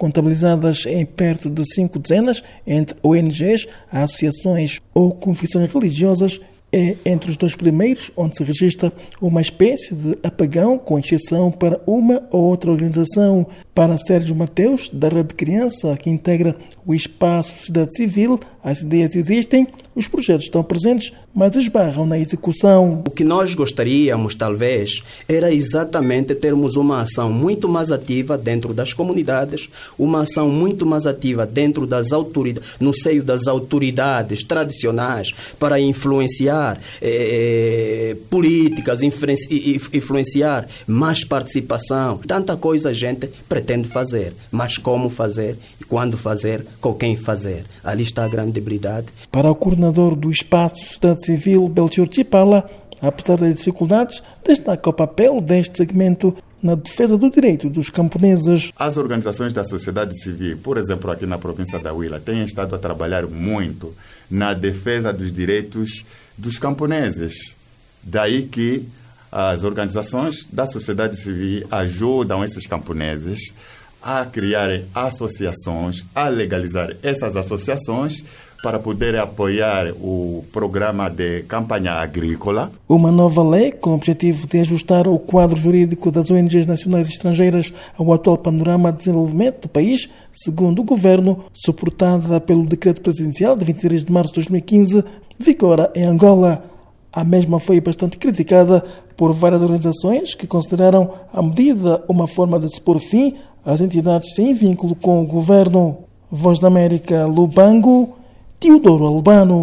contabilizadas em perto de cinco dezenas, entre ONGs, associações ou confissões religiosas é entre os dois primeiros onde se registra uma espécie de apagão, com exceção para uma ou outra organização. Para Sérgio Mateus, da Rede Criança, que integra o espaço Sociedade Civil, as ideias existem, os projetos estão presentes, mas esbarram na execução. O que nós gostaríamos, talvez, era exatamente termos uma ação muito mais ativa dentro das comunidades, uma ação muito mais ativa dentro das autoridades, no seio das autoridades tradicionais, para influenciar eh, políticas, influenciar mais participação. Tanta coisa a gente pretende fazer, mas como fazer, quando fazer, com quem fazer. Ali está a grande debilidade. Para o coordenador do Espaço Sociedade Civil, Belchior Chipala, apesar das dificuldades, destaca o papel deste segmento na defesa do direito dos camponeses. As organizações da sociedade civil, por exemplo, aqui na província da Huila, têm estado a trabalhar muito na defesa dos direitos dos camponeses. Daí que as organizações da sociedade civil ajudam esses camponeses a criarem associações, a legalizar essas associações para poder apoiar o programa de campanha agrícola. Uma nova lei com o objetivo de ajustar o quadro jurídico das ONGs nacionais e estrangeiras ao atual panorama de desenvolvimento do país, segundo o governo, suportada pelo decreto presidencial de 23 de março de 2015, vigora em Angola. A mesma foi bastante criticada por várias organizações que consideraram a medida uma forma de se pôr fim às entidades sem vínculo com o governo. Voz da América, Lubango, Teodoro Albano.